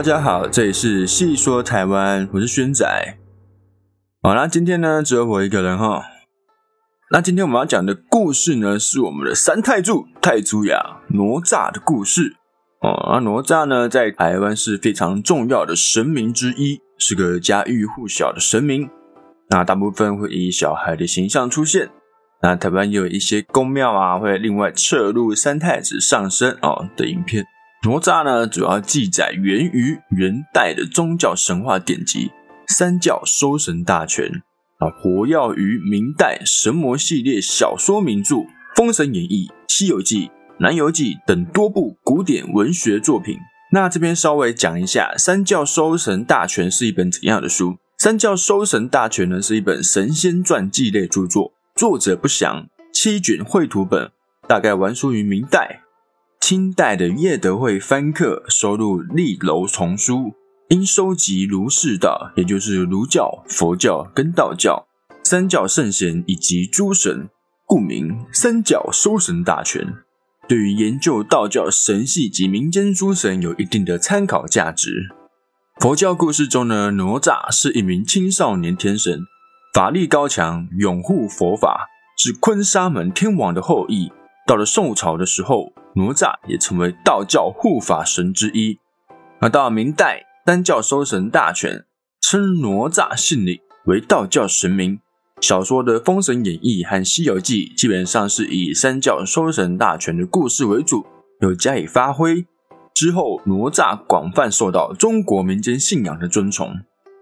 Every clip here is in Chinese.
大家好，这里是细说台湾，我是轩仔。好，那今天呢只有我一个人哈。那今天我们要讲的故事呢，是我们的三太柱太祖雅哪吒的故事。哦，那哪吒呢，在台湾是非常重要的神明之一，是个家喻户晓的神明。那大部分会以小孩的形象出现。那台湾也有一些宫庙啊，会另外摄入三太子上身哦的影片。哪吒呢，主要记载源于元代的宗教神话典籍《三教收神大全》啊，活跃于明代神魔系列小说名著《封神演义》《西游记》。《南游记》等多部古典文学作品。那这边稍微讲一下，《三教收神大全》是一本怎样的书？《三教收神大全》呢，是一本神仙传记类著作，作者不详，七卷绘图本，大概完书于明代。清代的叶德惠翻刻收录《立楼丛书》，因收集儒释道，也就是儒教、佛教跟道教三教圣贤以及诸神，故名《三教收神大全》。对于研究道教神系及民间诸神有一定的参考价值。佛教故事中呢，哪吒是一名青少年天神，法力高强，拥护佛法，是坤沙门天王的后裔。到了宋朝的时候，哪吒也成为道教护法神之一。而到明代，三教收神大全称哪吒姓李为道教神明。小说的《封神演义》和《西游记》基本上是以三教收神大全的故事为主，有加以发挥。之后，哪吒广泛受到中国民间信仰的尊崇。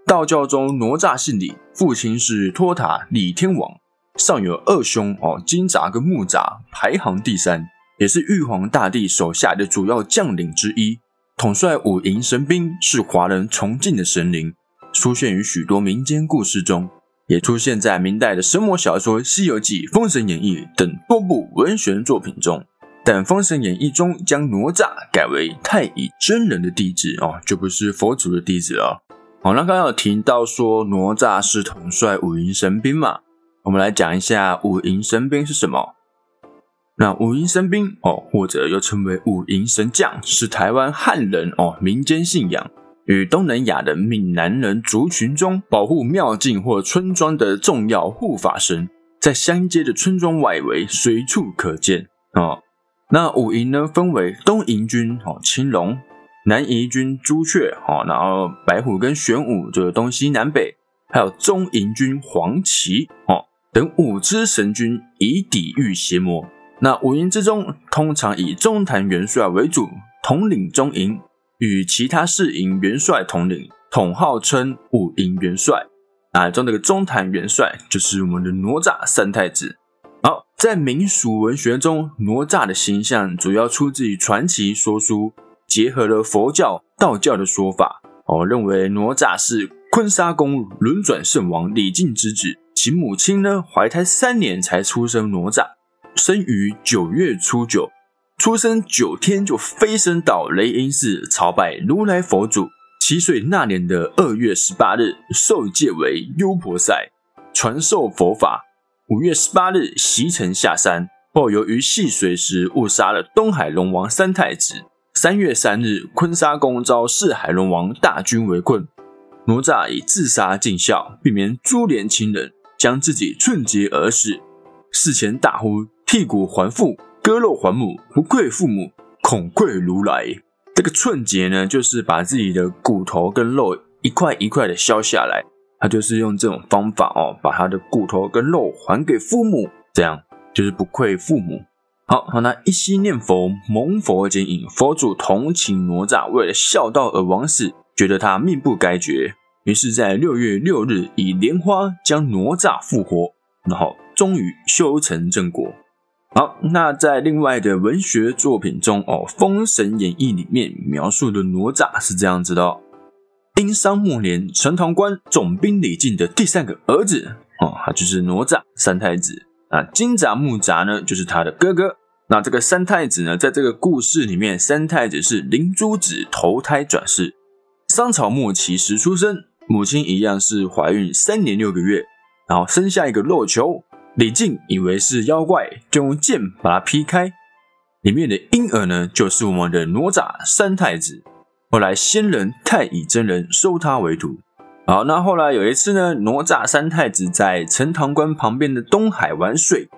道教中，哪吒姓李，父亲是托塔李天王，上有二兄哦，金吒跟木吒排行第三，也是玉皇大帝手下的主要将领之一，统帅五营神兵，是华人崇敬的神灵，出现于许多民间故事中。也出现在明代的神魔小说《西游记》《封神演义》等多部文学作品中，但《封神演义》中将哪吒改为太乙真人的弟子哦，就不是佛祖的弟子了。好，那刚刚有提到说哪吒是统帅五营神兵嘛，我们来讲一下五营神兵是什么。那五营神兵哦，或者又称为五营神将，是台湾汉人哦民间信仰。与东南亚的闽南人族群中保护庙境或村庄的重要护法神，在乡间的村庄外围随处可见啊。那五营呢，分为东营军哦青龙，南营军朱雀哦，然后白虎跟玄武就是东西南北，还有中营军黄旗哦等五支神军以抵御邪魔。那五营之中，通常以中坛元帅为主，统领中营。与其他四营元帅统领，统号称五营元帅。啊，中那个中坛元帅就是我们的哪吒三太子。好，在民俗文学中，哪吒的形象主要出自于传奇说书，结合了佛教、道教的说法。哦，认为哪吒是坤沙宫轮转圣王李靖之子，其母亲呢怀胎三年才出生哪吒，生于九月初九。出生九天就飞升到雷音寺朝拜如来佛祖。七岁那年的二月十八日，受戒为优婆塞，传授佛法。五月十八日，袭城下山后，由于戏水时误杀了东海龙王三太子。三月三日，坤沙宫遭四海龙王大军围困，哪吒以自杀尽孝，避免株连亲人，将自己寸结而死。事前大呼剔骨还父。割肉还母，不愧父母，恐愧如来。这个寸节呢，就是把自己的骨头跟肉一块一块的削下来，他就是用这种方法哦，把他的骨头跟肉还给父母，这样就是不愧父母。好，好，那一心念佛，蒙佛接引，佛祖同情哪吒为了孝道而枉死，觉得他命不该绝，于是，在六月六日以莲花将哪吒复活，然后终于修成正果。好，那在另外的文学作品中哦，《封神演义》里面描述的哪吒是这样子的：哦：殷商末年，陈塘关总兵李靖的第三个儿子哦，他就是哪吒三太子啊。金吒木吒呢，就是他的哥哥。那这个三太子呢，在这个故事里面，三太子是灵珠子投胎转世，商朝末期时出生，母亲一样是怀孕三年六个月，然后生下一个肉球。李靖以为是妖怪，就用剑把它劈开。里面的婴儿呢，就是我们的哪吒三太子。后来仙人太乙真人收他为徒。好，那后来有一次呢，哪吒三太子在陈塘关旁边的东海玩水，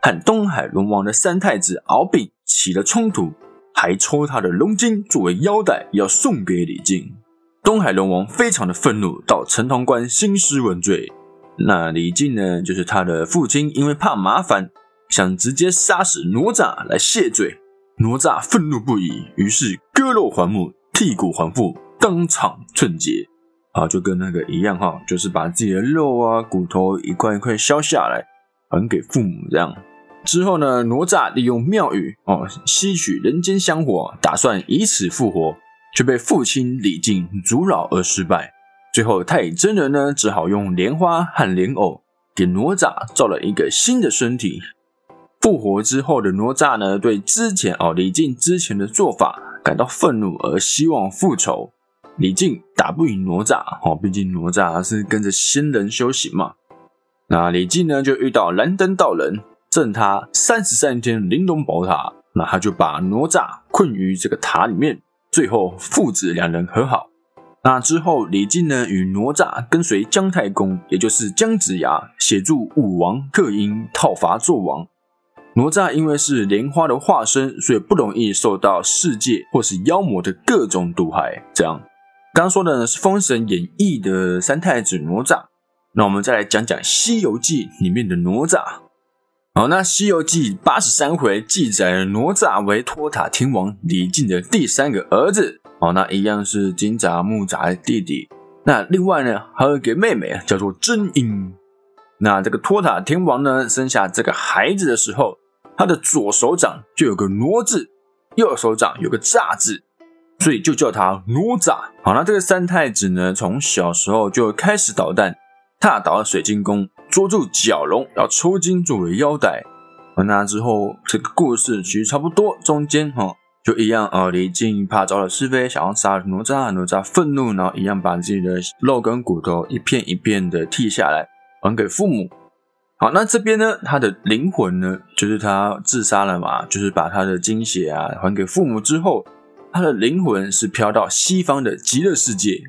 和东海龙王的三太子敖丙起了冲突，还抽他的龙筋作为腰带要送给李靖。东海龙王非常的愤怒，到陈塘关兴师问罪。那李靖呢，就是他的父亲，因为怕麻烦，想直接杀死哪吒来谢罪。哪吒愤怒不已，于是割肉还母，剔骨还父，当场寸节。啊，就跟那个一样哈，就是把自己的肉啊、骨头一块一块削下来，还给父母。这样之后呢，哪吒利用庙宇哦吸取人间香火，打算以此复活，却被父亲李靖阻扰而失败。最后，太乙真人呢，只好用莲花和莲藕给哪吒造了一个新的身体。复活之后的哪吒呢，对之前哦李靖之前的做法感到愤怒，而希望复仇。李靖打不赢哪吒，哦，毕竟哪吒是跟着仙人修行嘛。那李靖呢，就遇到燃灯道人赠他三十三天玲珑宝塔，那他就把哪吒困于这个塔里面，最后父子两人和好。那之后，李靖呢与哪吒跟随姜太公，也就是姜子牙，协助武王克殷讨伐纣王。哪吒因为是莲花的化身，所以不容易受到世界或是妖魔的各种毒害。这样，刚说的呢是《封神演义》的三太子哪吒。那我们再来讲讲《西游记》里面的哪吒。好，那《西游记》八十三回记载了哪吒为托塔天王李靖的第三个儿子。好，那一样是金吒木吒的弟弟。那另外呢，还有一个妹妹叫做真英。那这个托塔天王呢，生下这个孩子的时候，他的左手掌就有个哪字，右手掌有个吒字，所以就叫他哪吒。好，那这个三太子呢，从小时候就开始捣蛋，踏倒了水晶宫，捉住角龙，要抽筋作为腰带。那之后，这个故事其实差不多，中间哈。就一样啊，李靖怕招了是非，想要杀哪吒，哪吒愤怒，然后一样把自己的肉跟骨头一片一片的剔下来还给父母。好，那这边呢，他的灵魂呢，就是他自杀了嘛，就是把他的精血啊还给父母之后，他的灵魂是飘到西方的极乐世界。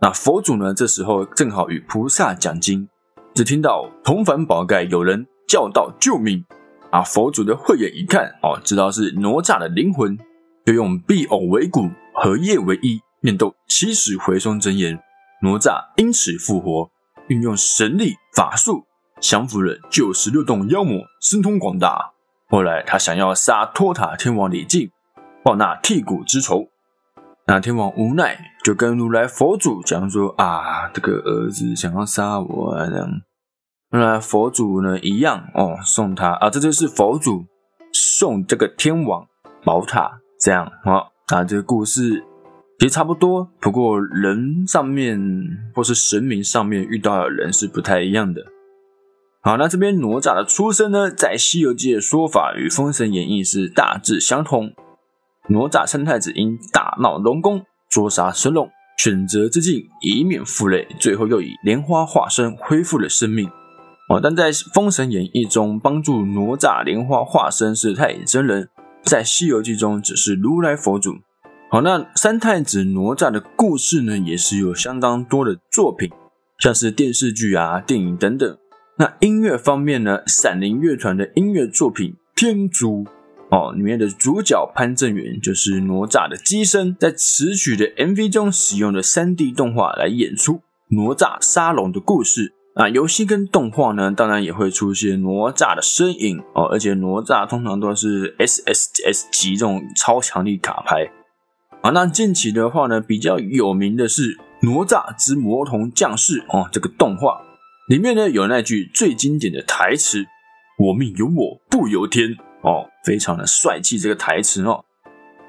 那佛祖呢，这时候正好与菩萨讲经，只听到铜反宝盖有人叫道救命。啊！佛祖的慧眼一看，哦，知道是哪吒的灵魂，就用碧藕为骨，荷叶为衣，念动起始回松真言，哪吒因此复活，运用神力法术降服了九十六洞妖魔，神通广大。后来他想要杀托塔天王李靖，报那剔骨之仇。那天王无奈，就跟如来佛祖讲说：啊，这个儿子想要杀我，这样。那佛祖呢？一样哦，送他啊，这就是佛祖送这个天王宝塔，这样啊。那这个故事其实差不多，不过人上面或是神明上面遇到的人是不太一样的。好，那这边哪吒的出生呢，在《西游记》的说法与《封神演义》是大致相同。哪吒三太子因大闹龙宫，捉杀神龙，选择自尽，以免负累，最后又以莲花化身恢复了生命。哦但在《封神演义》中，帮助哪吒莲花化身是太乙真人，在《西游记》中只是如来佛祖。好，那三太子哪吒的故事呢，也是有相当多的作品，像是电视剧啊、电影等等。那音乐方面呢，闪灵乐团的音乐作品《天竺》哦，里面的主角潘正元就是哪吒的机身，在此曲的 MV 中使用了 3D 动画来演出哪吒杀龙的故事。那游戏跟动画呢，当然也会出现哪吒的身影哦，而且哪吒通常都是 S S S 级这种超强力卡牌啊。那近期的话呢，比较有名的是《哪吒之魔童降世》哦，这个动画里面呢有那句最经典的台词：“我命由我不由天”哦，非常的帅气这个台词哦。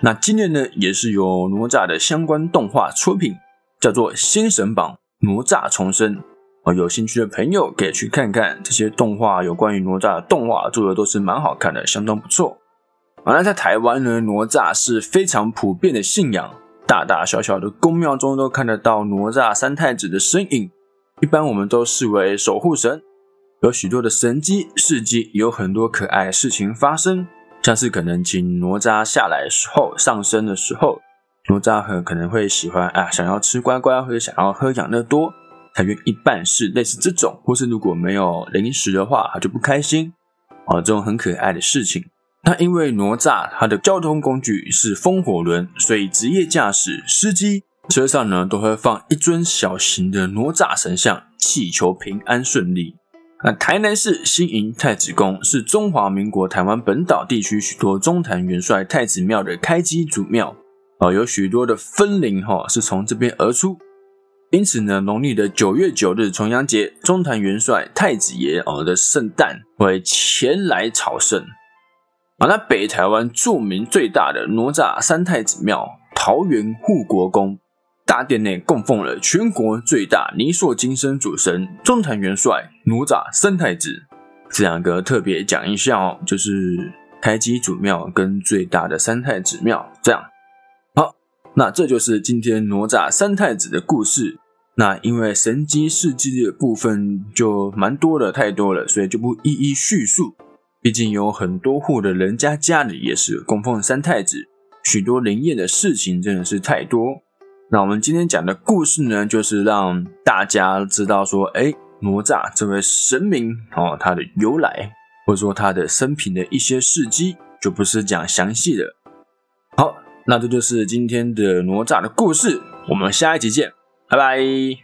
那今年呢，也是有哪吒的相关动画出品，叫做《新神榜哪吒重生》。哦，有兴趣的朋友可以去看看这些动画，有关于哪吒的动画做的都是蛮好看的，相当不错。啊，那在台湾呢，哪吒是非常普遍的信仰，大大小小的宫庙中都看得到哪吒三太子的身影。一般我们都视为守护神，有许多的神机事迹，有很多可爱事情发生，像是可能请哪吒下来时候上升的时候，哪吒很可能会喜欢啊，想要吃乖乖或者想要喝养乐多，才愿意办事，类似这种，或是如果没有零食的话，他就不开心。哦，这种很可爱的事情。那因为哪吒他的交通工具是风火轮，所以职业驾驶司机车上呢都会放一尊小型的哪吒神像，祈求平安顺利。那台南市新营太子宫是中华民国台湾本岛地区许多中坛元帅太子庙的开基祖庙。哦，有许多的分灵哈是从这边而出，因此呢，农历的九月九日重阳节，中坛元帅太子爷哦的圣诞会前来朝圣。啊，那北台湾著名最大的哪吒三太子庙桃园护国宫大殿内供奉了全国最大泥塑金身主神中坛元帅哪吒三太子。这两个特别讲一下哦，就是开基祖庙跟最大的三太子庙这样。好那这就是今天哪吒三太子的故事。那因为神机事迹的部分就蛮多的，太多了，所以就不一一叙述。毕竟有很多户的人家家里也是供奉三太子，许多灵验的事情真的是太多。那我们今天讲的故事呢，就是让大家知道说，哎，哪吒这位神明哦，他的由来，或者说他的生平的一些事迹，就不是讲详细的。好。那这就是今天的哪吒的故事，我们下一集见，拜拜。